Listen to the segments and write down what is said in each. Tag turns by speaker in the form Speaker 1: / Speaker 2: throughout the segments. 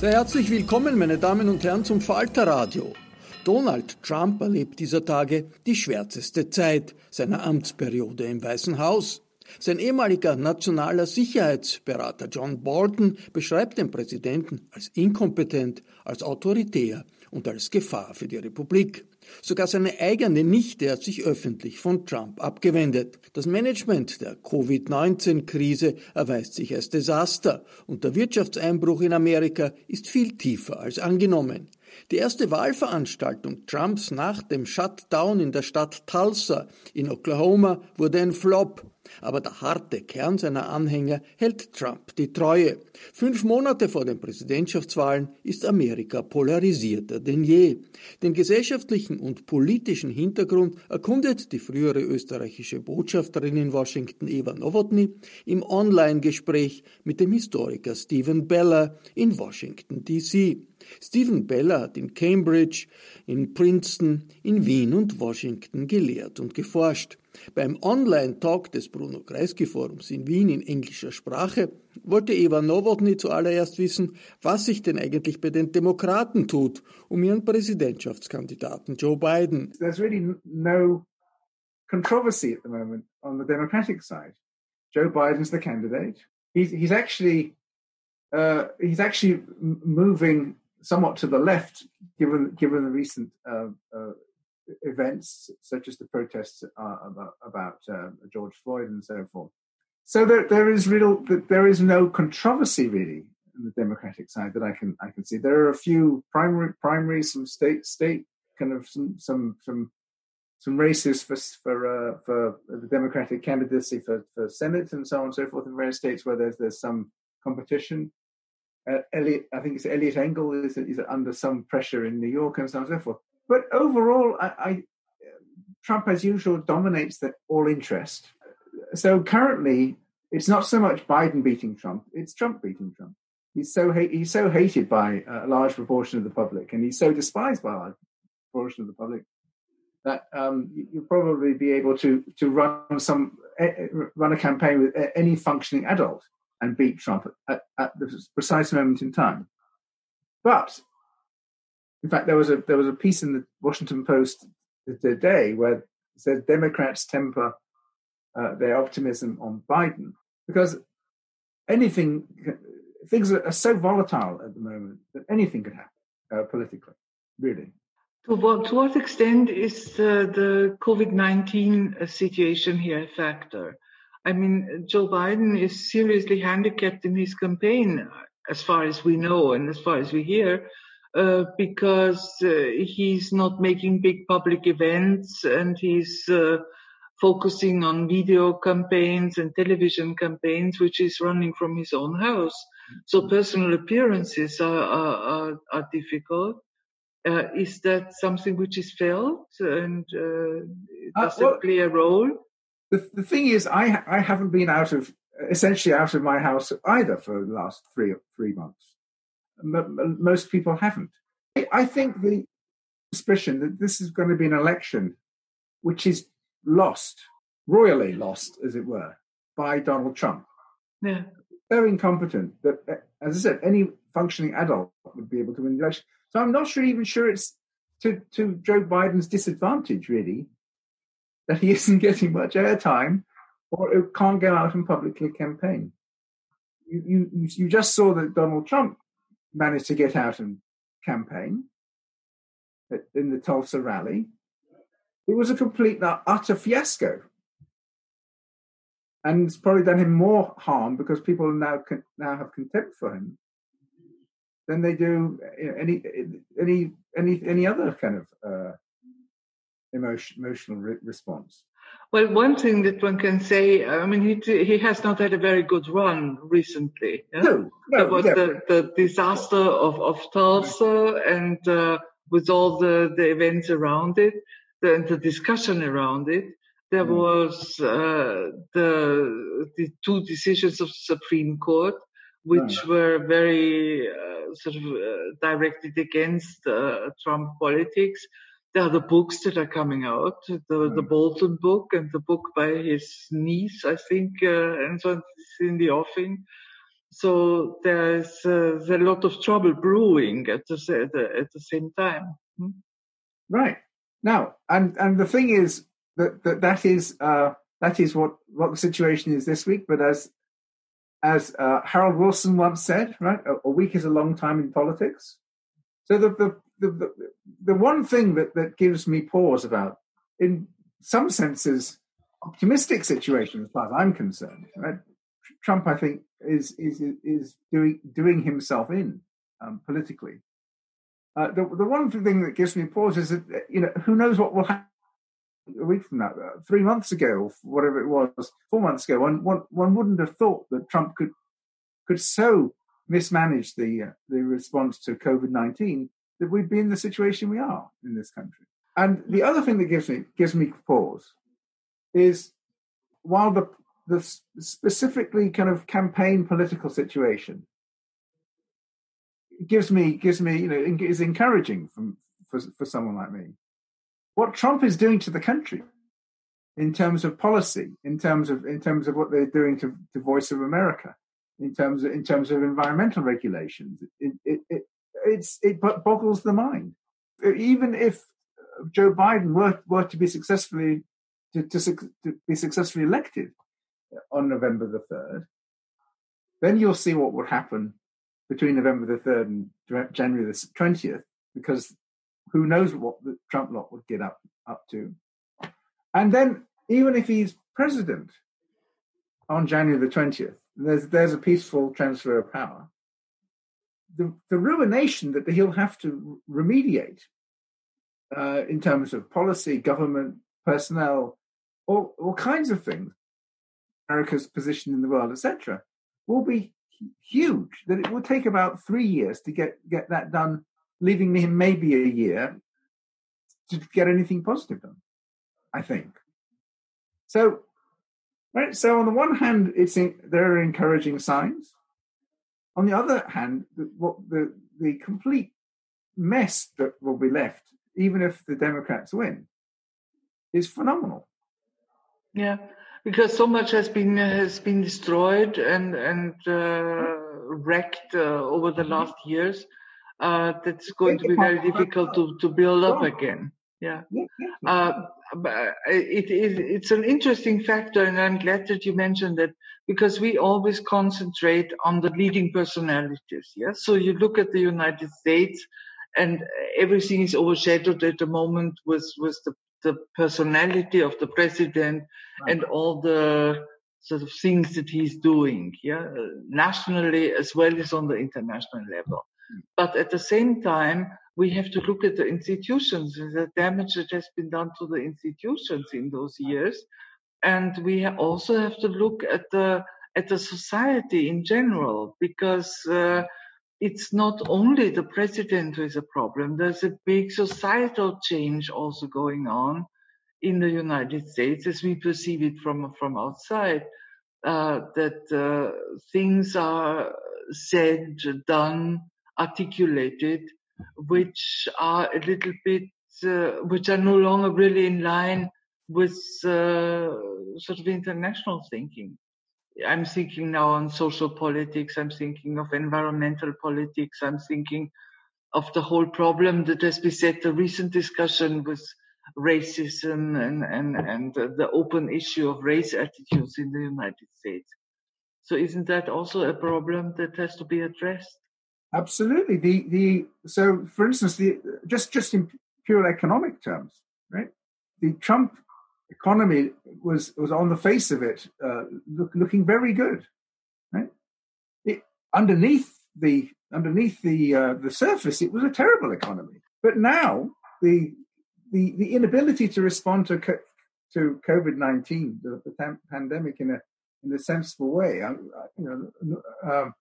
Speaker 1: Sehr herzlich willkommen, meine Damen und Herren, zum Falter Radio. Donald Trump erlebt dieser Tage die schwärzeste Zeit seiner Amtsperiode im Weißen Haus. Sein ehemaliger nationaler Sicherheitsberater John Bolton beschreibt den Präsidenten als inkompetent, als autoritär und als Gefahr für die Republik. Sogar seine eigene Nichte hat sich öffentlich von Trump abgewendet. Das Management der Covid-19-Krise erweist sich als Desaster und der Wirtschaftseinbruch in Amerika ist viel tiefer als angenommen. Die erste Wahlveranstaltung Trumps nach dem Shutdown in der Stadt Tulsa in Oklahoma wurde ein Flop. Aber der harte Kern seiner Anhänger hält Trump die Treue. Fünf Monate vor den Präsidentschaftswahlen ist Amerika polarisierter denn je. Den gesellschaftlichen und politischen Hintergrund erkundet die frühere österreichische Botschafterin in Washington Eva Nowotny im Online-Gespräch mit dem Historiker Stephen Beller in Washington DC. Stephen Beller hat in Cambridge, in Princeton, in Wien und Washington gelehrt und geforscht. Beim Online-Talk des Bruno Kreisky Forums in Wien in englischer Sprache wollte Eva Nowotny zuallererst wissen, was sich denn eigentlich bei den Demokraten tut, um ihren Präsidentschaftskandidaten Joe Biden.
Speaker 2: There's really no controversy at the moment on the Democratic side. Joe Biden's the candidate. He's, he's actually uh, he's actually moving somewhat to the left, given given the recent uh, uh, events such as the protests uh, about, about uh, George Floyd and so forth. So there, there is real, there is no controversy really in the Democratic side that I can I can see. There are a few primary primaries, some state state kind of some some some some races for for uh, for the Democratic candidacy for, for Senate and so on and so forth in various states where there's there's some competition. Uh, Eliot, I think it's Eliot Engel is, is under some pressure in New York and so on and so forth. But overall, I, I, Trump, as usual, dominates the all interest. So currently, it's not so much Biden beating Trump; it's Trump beating Trump. He's so ha- he's so hated by a large proportion of the public, and he's so despised by a large proportion of the public that um, you'll probably be able to to run some run a campaign with any functioning adult and beat Trump at, at the precise moment in time. But in fact, there was a there was a piece in the Washington Post today where it said Democrats temper uh, their optimism on Biden because anything things are so volatile at the moment that anything could happen uh, politically, really.
Speaker 3: To what, to what extent is uh, the COVID 19 situation here a factor? I mean, Joe Biden is seriously handicapped in his campaign, as far as we know and as far as we hear, uh, because uh, he's not making big public events and he's uh, focusing on video campaigns and television campaigns, which is running from his own house. So personal appearances are, are, are, difficult. Uh, is that something which is felt and uh, does well, it play a role?
Speaker 2: The, the thing is, I I haven't been out of essentially out of my house either for the last three three months. M- most people haven't. I think the suspicion that this is going to be an election which is lost, royally lost, as it were, by Donald Trump.
Speaker 3: Yeah.
Speaker 2: So incompetent that, as I said, any functioning adult would be able to win the election. So I'm not sure, even sure it's to, to Joe Biden's disadvantage, really, that he isn't getting much airtime or can't go out and publicly campaign. You, you, you just saw that Donald Trump managed to get out and campaign in the Tulsa rally. It was a complete, utter fiasco. And it's probably done him more harm because people now now have contempt for him than they do any any any any other kind of uh, emotion, emotional re- response.
Speaker 3: Well, one thing that one can say, I mean, he he has not had a very good run recently.
Speaker 2: Yeah? No, no,
Speaker 3: there was yeah. the, the disaster of of Tulsa, and uh, with all the the events around it, the, the discussion around it, there mm. was uh, the the two decisions of the Supreme Court, which were very uh, sort of uh, directed against uh, Trump politics there are the books that are coming out, the, mm. the Bolton book and the book by his niece, I think, uh, and so it's in the offing. So there's, uh, there's a lot of trouble brewing at the, at the, at the same time. Hmm?
Speaker 2: Right. Now, and, and the thing is that, that, that is, uh, that is what, what the situation is this week. But as, as uh, Harold Wilson once said, right, a, a week is a long time in politics. So the, the, the, the, one thing that, that gives me pause about, in some senses, optimistic situation as far as I'm concerned, right? Trump, I think, is is is doing doing himself in um, politically. Uh, the the one thing that gives me pause is that you know who knows what will happen a week from now, uh, three months ago, or whatever it was, four months ago. One one one wouldn't have thought that Trump could could so mismanage the uh, the response to COVID nineteen that we'd be in the situation we are in this country. And the other thing that gives me gives me pause is while the the specifically kind of campaign political situation gives me gives me you know is encouraging from for for someone like me. What Trump is doing to the country in terms of policy, in terms of in terms of what they're doing to, to Voice of America, in terms of in terms of environmental regulations, it, it it's it boggles the mind. Uh, even if Joe Biden were were to be successfully to, to, to be successfully elected on November the third, then you'll see what would happen between November the third and January the twentieth, because who knows what the Trump lot would get up up to, and then even if he's president on January the twentieth, there's there's a peaceful transfer of power the, the ruination that he'll have to remediate uh, in terms of policy, government, personnel, all, all kinds of things, America's position in the world, etc., will be huge. That it will take about three years to get, get that done, leaving him maybe a year to get anything positive done, I think. So, right. So on the one hand, it's in, there are encouraging signs. On the other hand, the, what the the complete mess that will be left, even if the Democrats win, is phenomenal.
Speaker 3: Yeah, because so much has been has been destroyed and and uh, wrecked uh, over the last years. Uh, that's going to be very difficult to, to build up again. Yeah. Uh, uh it is it's an interesting factor, and I'm glad that you mentioned that because we always concentrate on the leading personalities. Yeah. So you look at the United States, and everything is overshadowed at the moment with with the the personality of the president right. and all the sort of things that he's doing, yeah, uh, nationally as well as on the international level. Hmm. But at the same time, we have to look at the institutions and the damage that has been done to the institutions in those years. And we also have to look at the at the society in general, because uh, it's not only the president who is a problem. There's a big societal change also going on in the United States as we perceive it from from outside. Uh, that uh, things are said, done, articulated, which are a little bit, uh, which are no longer really in line with uh, sort of international thinking. I'm thinking now on social politics. I'm thinking of environmental politics. I'm thinking of the whole problem that has beset the recent discussion with racism and, and, and the open issue of race attitudes in the United States. So isn't that also a problem that has to be addressed?
Speaker 2: Absolutely. The the so for instance, the just just in pure economic terms, right? The Trump economy was was on the face of it uh, look, looking very good, right? It, underneath the underneath the uh, the surface, it was a terrible economy. But now the the the inability to respond to to COVID nineteen, the, the, pandemic, in a in a sensible way, uh, you know, um,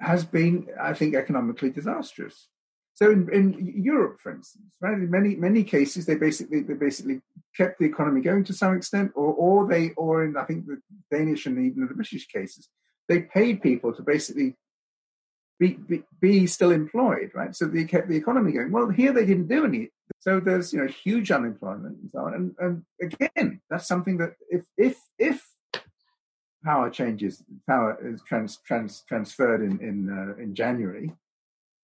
Speaker 2: has been, I think, economically disastrous. So in, in Europe, for instance, right, in many many cases, they basically they basically kept the economy going to some extent, or or they or in I think the Danish and even the British cases, they paid people to basically be, be, be still employed, right? So they kept the economy going. Well, here they didn't do any. So there's you know huge unemployment and so on. And, and again, that's something that if if if power changes, power is trans, trans, transferred in in uh, in January,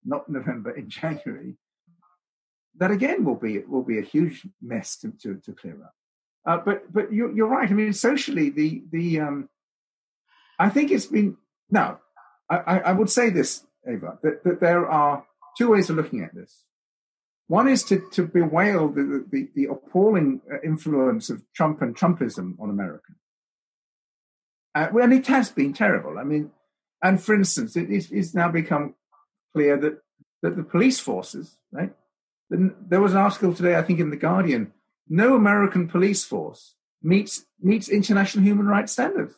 Speaker 2: not November, in January, that again will be will be a huge mess to to, to clear up. Uh, but but you're, you're right. I mean, socially, the the um, I think it's been now. I, I would say this, Ava, that, that there are two ways of looking at this. One is to, to bewail the, the, the appalling uh, influence of Trump and Trumpism on America. Uh, well, and it has been terrible. I mean, and for instance, it, it's now become clear that, that the police forces, right? There was an article today, I think, in The Guardian. No American police force meets meets international human rights standards.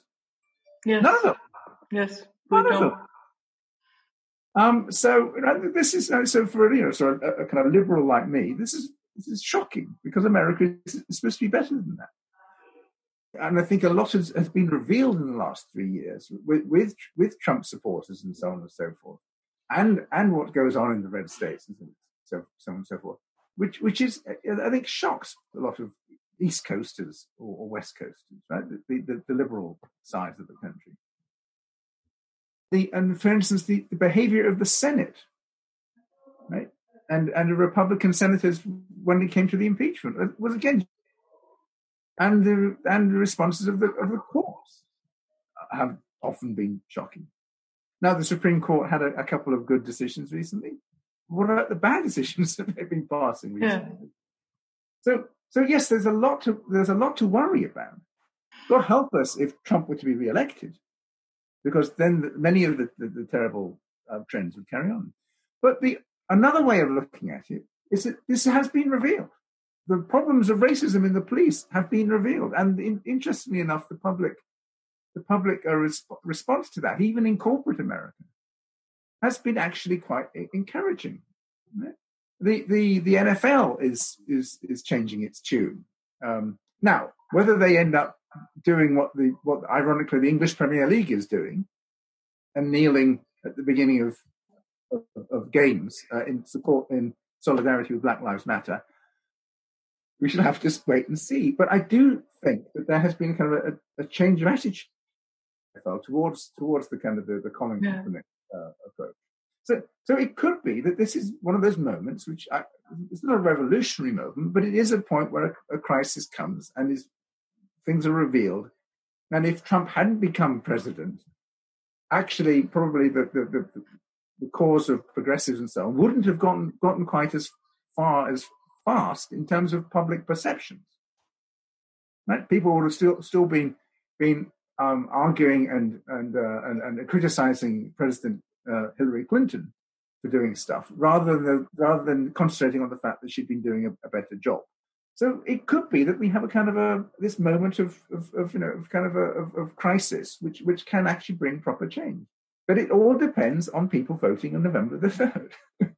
Speaker 3: Yes.
Speaker 2: None of them.
Speaker 3: Yes.
Speaker 2: None of them. Um, so this is uh, so for you know sort of a, a, kind of liberal like me, this is this is shocking because America is supposed to be better than that. And I think a lot has, has been revealed in the last three years with, with with Trump supporters and so on and so forth, and and what goes on in the red states and so so on and so forth, which which is uh, I think shocks a lot of East Coasters or, or West Coasters, right? The, the, the liberal sides of the country. The and for instance the, the behavior of the Senate, right, and and the Republican senators when it came to the impeachment was again, and the and the responses of the of the courts have often been shocking. Now the Supreme Court had a, a couple of good decisions recently. What about the bad decisions that they've been passing recently? Yeah. So so yes, there's a lot to there's a lot to worry about. God help us if Trump were to be re-elected because then many of the, the, the terrible uh, trends would carry on. But the another way of looking at it is that this has been revealed. The problems of racism in the police have been revealed, and in, interestingly enough, the public, the public resp- response to that, even in corporate America, has been actually quite encouraging. The the the NFL is is is changing its tune um, now. Whether they end up doing what the what ironically the English Premier League is doing, and kneeling at the beginning of of, of games uh, in support in solidarity with Black Lives Matter. We shall have to wait and see. But I do think that there has been kind of a, a change of attitude towards towards the kind of the, the Colin yeah. Kaepernick uh, approach. So, so it could be that this is one of those moments which I, it's not a revolutionary moment, but it is a point where a, a crisis comes and is things are revealed. And if Trump hadn't become president, actually, probably the, the, the, the cause of progressives and so on wouldn't have gotten, gotten quite as far as fast in terms of public perceptions. Right? People would have still, still been, been um, arguing and and, uh, and, and criticizing President uh, Hillary Clinton for doing stuff, rather than the, rather than concentrating on the fact that she'd been doing a, a, better job. So it could be that we have a kind of a this moment of, of, of you know of kind of a of, of crisis, which which can actually bring proper change. But it all depends on people voting on November the third.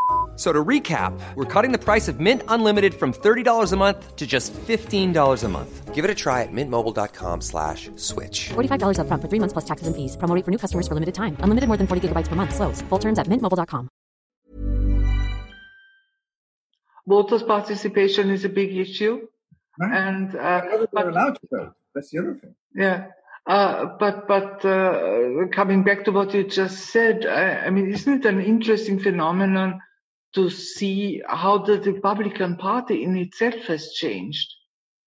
Speaker 4: So to recap, we're cutting the price of Mint Unlimited from $30 a month to just $15 a month. Give it a try at mintmobile.com slash switch.
Speaker 5: $45 up front for three months plus taxes and fees. Promo for new customers for limited time. Unlimited more than 40 gigabytes per month. Slows. Full terms at mintmobile.com.
Speaker 3: Voters' participation is a big issue.
Speaker 2: Right.
Speaker 3: And, uh,
Speaker 2: they're allowed to vote. That's the other thing.
Speaker 3: Yeah. Uh, but but uh, coming back to what you just said, I, I mean, isn't it an interesting phenomenon to see how the Republican Party in itself has changed.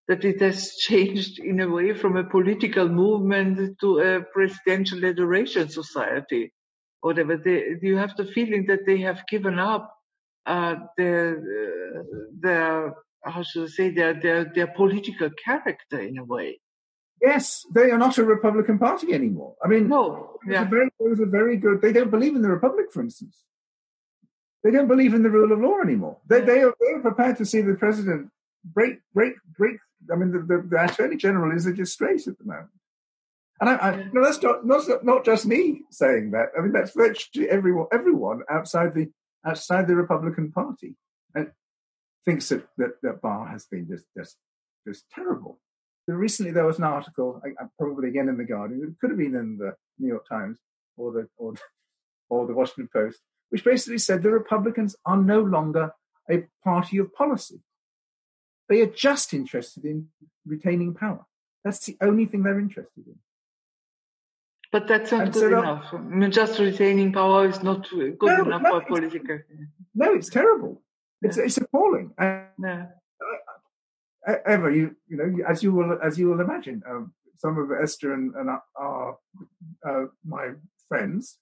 Speaker 3: That it has changed in a way from a political movement to a presidential adoration society. Whatever. They, you have the feeling that they have given up uh, their, uh, their, how should I say, their, their, their political character in a way.
Speaker 2: Yes, they are not a Republican Party anymore. I mean,
Speaker 3: no, yeah.
Speaker 2: Very, it was a very good. They don't believe in the Republic, for instance. They don't believe in the rule of law anymore. They, they, are, they are prepared to see the president break, break, break. I mean, the, the, the attorney general is a disgrace at the moment. And I, I no, that's not, not not just me saying that. I mean, that's virtually everyone everyone outside the outside the Republican Party and thinks that that, that Barr has been just just just terrible. recently, there was an article, probably again in the Guardian, it could have been in the New York Times or the or, or the Washington Post, which basically said the Republicans are no longer a party of policy. They are just interested in retaining power. That's the only thing they're interested in.
Speaker 3: But that's not and good so enough. I mean, just retaining power is not good no, enough no, for political.
Speaker 2: No, it's terrible. It's yeah. it's appalling. And yeah. Ever, you you know, as you will as you will imagine, um, some of Esther and, and our, uh, my friends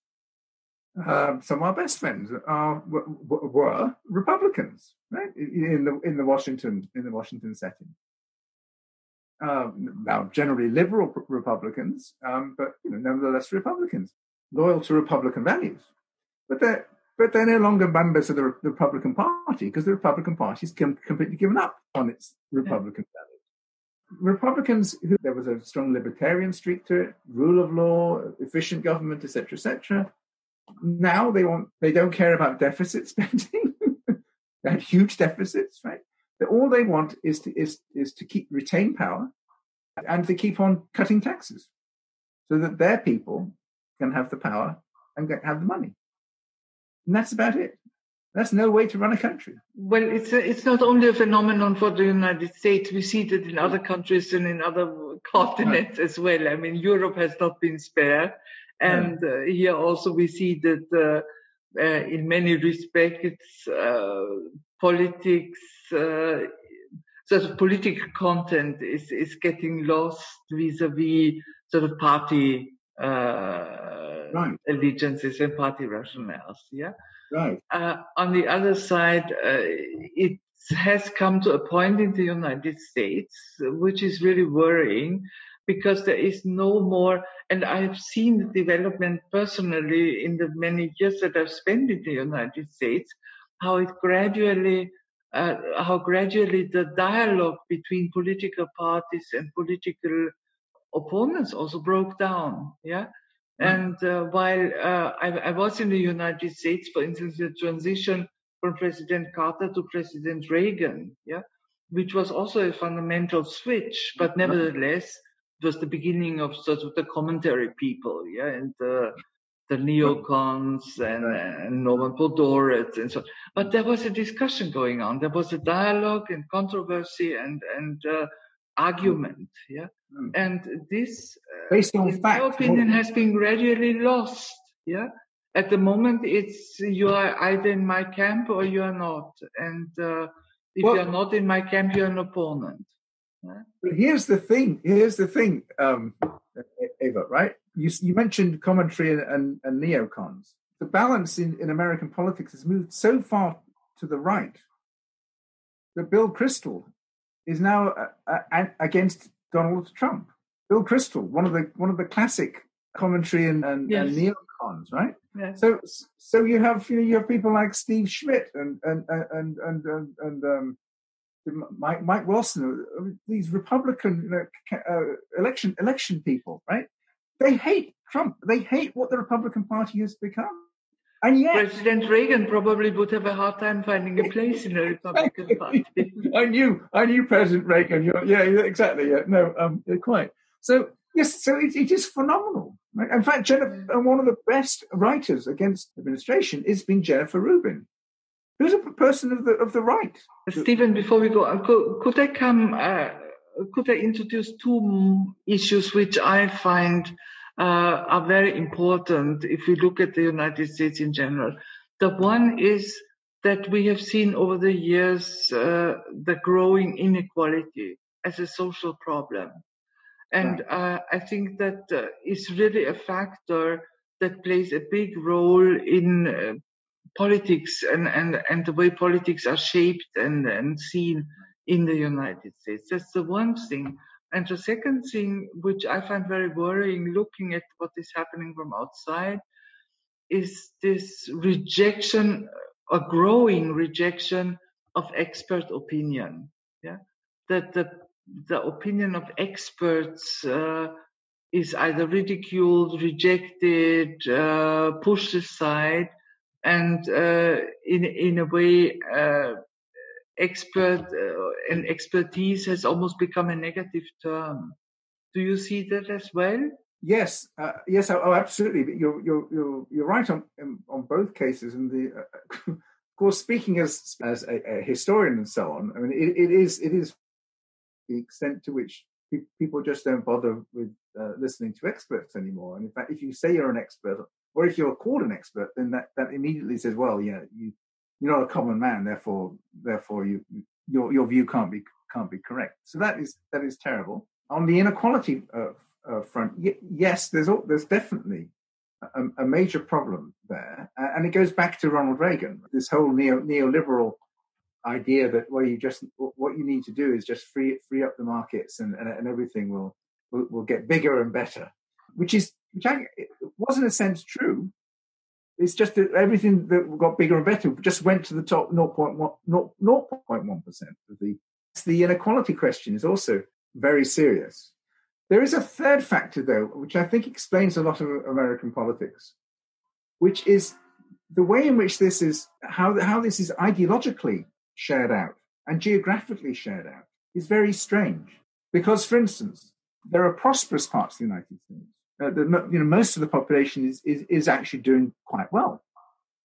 Speaker 2: uh, some of our best friends are were Republicans, right? In the in the Washington in the Washington setting. Um, now, generally liberal Republicans, um, but you know, nevertheless Republicans, loyal to Republican values. But they're but they're no longer members of the, the Republican Party because the Republican Party has completely given up on its Republican yeah. values. Republicans, who, there was a strong libertarian streak to it, rule of law, efficient government, etc., etc now they want they don't care about deficit spending. they had huge deficits, right? That all they want is to is is to keep retain power and to keep on cutting taxes, so that their people can have the power and get, have the money. And that's about it. That's no way to run a country.
Speaker 3: Well, it's a, it's not only a phenomenon for the United States. We see that in other countries and in other continents as well. I mean, Europe has not been spared. And uh, here also we see that uh, uh, in many respects, politics, sort of political content is, is getting lost vis-a-vis sort of party right. allegiances and party rationales. Yeah.
Speaker 2: Right.
Speaker 3: Uh, on the other side, uh, it has come to a point in the United States which is really worrying because there is no more, and I have seen the development personally in the many years that I've spent in the United States, how it gradually, uh, how gradually the dialogue between political parties and political opponents also broke down. Yeah. Mm. And uh, while uh, I, I, was in the United States, for instance, the transition from President Carter to President Reagan, yeah, which was also a fundamental switch, but nevertheless, was the beginning of sort of the commentary people, yeah, and the the neocons and, and Norman Podhoretz and so on. But there was a discussion going on. There was a dialogue and controversy and and uh, argument, yeah. Mm. And this,
Speaker 2: uh, based on fact,
Speaker 3: my opinion, has been gradually lost, yeah. At the moment, it's you are either in my camp or you are not, and uh, if well, you are not in my camp, you're an opponent.
Speaker 2: But here's the thing. Here's the thing, um, Eva. Right? You you mentioned commentary and, and, and neocons. The balance in, in American politics has moved so far to the right that Bill Kristol is now uh, uh, against Donald Trump. Bill Kristol, one of the one of the classic commentary and, and, yes. and neocons, right? Yes. So so you have you know you have people like Steve Schmidt and and and and and, and um, Mike Mike Wilson, uh, these Republican uh, election election people, right? They hate Trump. They hate what the Republican Party has become. And yet,
Speaker 3: President Reagan probably would have a hard time finding a place in the Republican Party.
Speaker 2: I knew, I knew President Reagan. yeah, exactly. Yeah, no, um, quite. So yes, so it, it is phenomenal. Right? In fact, Jennifer, mm. one of the best writers against administration has been Jennifer Rubin, who's a person of the of the right.
Speaker 3: Steven, before we go, uh, could, could I come? Uh, could I introduce two issues which I find uh, are very important if we look at the United States in general. The one is that we have seen over the years uh, the growing inequality as a social problem. And uh, I think that uh, is really a factor that plays a big role in uh, politics and, and, and the way politics are shaped and, and seen in the United States. That's the one thing. And the second thing, which I find very worrying looking at what is happening from outside, is this rejection, a growing rejection of expert opinion. Yeah. That the, the opinion of experts uh, is either ridiculed, rejected, uh, pushed aside, and uh, in, in a way, uh, expert uh, and expertise has almost become a negative term. Do you see that as well?
Speaker 2: Yes, uh, yes, oh, oh absolutely. You're you're you're you're right on on both cases. And the uh, of course, speaking as as a, a, historian and so on, I mean, it, it is it is the extent to which people just don't bother with uh, listening to experts anymore. And in fact, if you say you're an expert, or if you're called an expert, then that that immediately says, well, yeah, you you're not a common man, therefore, therefore, you your your view can't be can't be correct. So that is that is terrible. On the inequality uh, uh, front, y- yes, there's there's definitely a, a, major problem there, and it goes back to Ronald Reagan. This whole neo neoliberal idea that well, you just what you need to do is just free free up the markets, and and, and everything will, will will get bigger and better, which is which I, was in a sense true it's just that everything that got bigger and better just went to the top 0.1, 0.1% of the. The inequality question is also very serious. There is a third factor, though, which I think explains a lot of American politics, which is the way in which this is, how, how this is ideologically shared out and geographically shared out is very strange. Because, for instance, there are prosperous parts of the United States uh, the, you know, most of the population is, is, is actually doing quite well.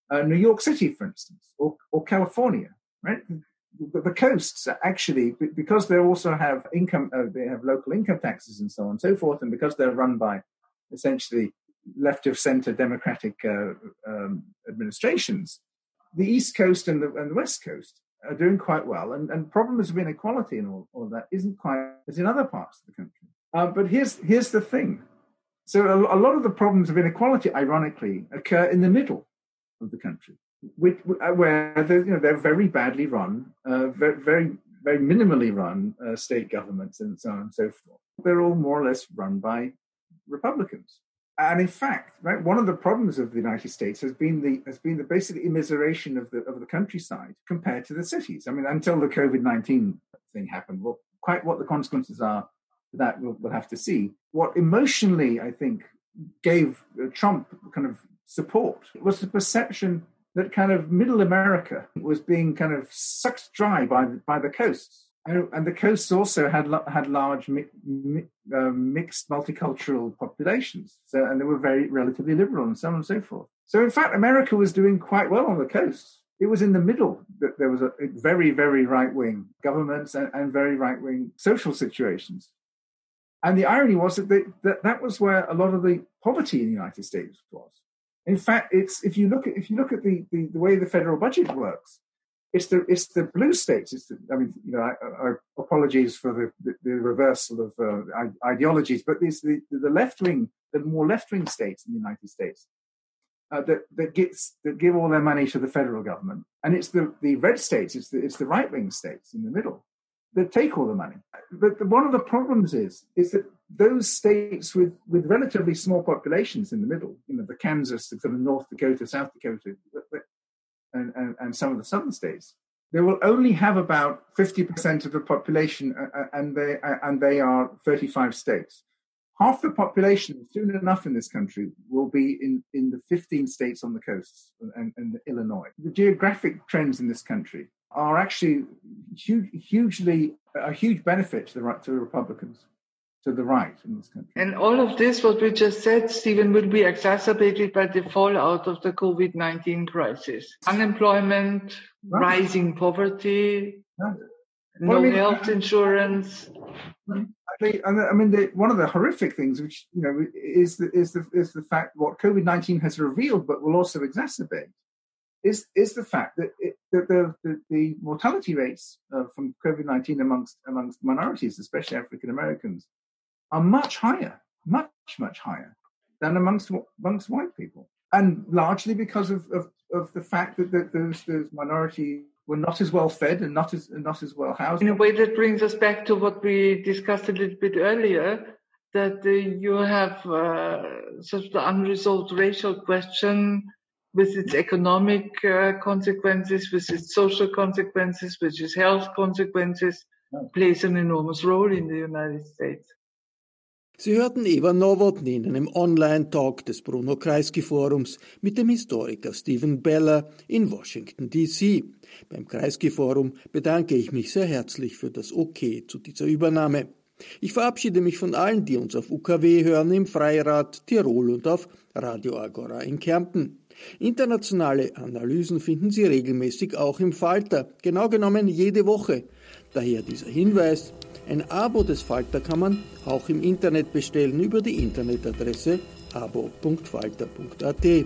Speaker 2: Uh, New York City, for instance, or, or California, right? The, the coasts actually, because they also have income, uh, they have local income taxes and so on and so forth, and because they're run by essentially left of center democratic uh, um, administrations, the East Coast and the, and the West Coast are doing quite well, and, and problems of inequality and all, all that isn't quite as in other parts of the country. Uh, but here's here's the thing: so a, a, lot of the problems of inequality, ironically, occur in the middle of the country, which, uh, where they're, you know, they're very badly run, uh, very, very, very minimally run uh, state governments and so on and so forth. They're all more or less run by Republicans. And in fact, right, one of the problems of the United States has been the has been the basic immiseration of the of the countryside compared to the cities. I mean, until the COVID nineteen thing happened, well, quite what the consequences are that we'll, we'll have to see. What emotionally, I think, gave uh, Trump kind of support was the perception that kind of middle America was being kind of sucked dry by the, by the coasts. And, and the coasts also had had large mi, mi, uh, mixed multicultural populations, so and they were very relatively liberal and so on and so forth. So in fact, America was doing quite well on the coasts. It was in the middle that there was a, a very very right wing governments and, and very right wing social situations. And the irony was that, they, that that was where a lot of the poverty in the United States was. In fact, it's if you look at if you look at the, the, the way the federal budget works, it's the it's the blue states. It's the, I mean, you know, I, I, apologies for the, the, the reversal of uh, ideologies, but it's the the left wing, the more left wing states in the United States uh, that that gets that give all their money to the federal government, and it's the the red states, it's the it's the right wing states in the middle that take all the money. But one of the problems is is that those states with with relatively small populations in the middle, you know, the Kansas, the sort of North Dakota, South Dakota, and, and, and some of the southern states, they will only have about 50% of the population uh, uh, and they, uh, and they are 35 states. Half the population, soon enough in this country, will be in, in the 15 states on the coasts and, and Illinois. The geographic trends in this country are actually huge, hugely a huge benefit to the, right to the Republicans to the right in this country.
Speaker 3: And all of this, what we just said, Steven, will be exacerbated by the fallout of the COVID 19 crisis. Unemployment, right. rising poverty, right. no well, I mean, health insurance. Mm-hmm.
Speaker 2: I mean, the, one of the horrific things, which you know, is the is the is the fact what COVID nineteen has revealed, but will also exacerbate, is is the fact that, it, that the, the, the mortality rates uh, from COVID nineteen amongst amongst minorities, especially African Americans, are much higher, much, much higher than amongst amongst white people, and largely because of of, of the fact that, that those those minorities were not as well fed and not as not as well housed.
Speaker 3: In a way, that brings us back to what we discussed a little bit earlier. That uh, you have uh, sort of the unresolved racial question with its economic uh, consequences, with its social consequences, with its health consequences, plays an enormous role in the United States.
Speaker 1: Sie hörten Eva Nowotny in einem Online-Talk des Bruno Kreisky Forums mit dem Historiker Stephen Beller in Washington, D.C. Beim Kreisky Forum bedanke ich mich sehr herzlich für das Okay zu dieser Übernahme. Ich verabschiede mich von allen, die uns auf UKW hören im Freirad Tirol und auf Radio Agora in Kärnten. Internationale Analysen finden Sie regelmäßig auch im Falter, genau genommen jede Woche. Daher dieser Hinweis, ein Abo des Falter kann man auch im Internet bestellen über die Internetadresse abo.falter.at.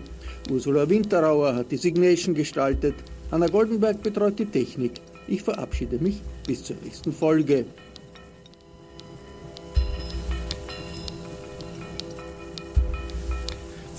Speaker 1: Ursula Winterauer hat die Signation gestaltet, Anna Goldenberg betreut die Technik. Ich verabschiede mich bis zur nächsten Folge.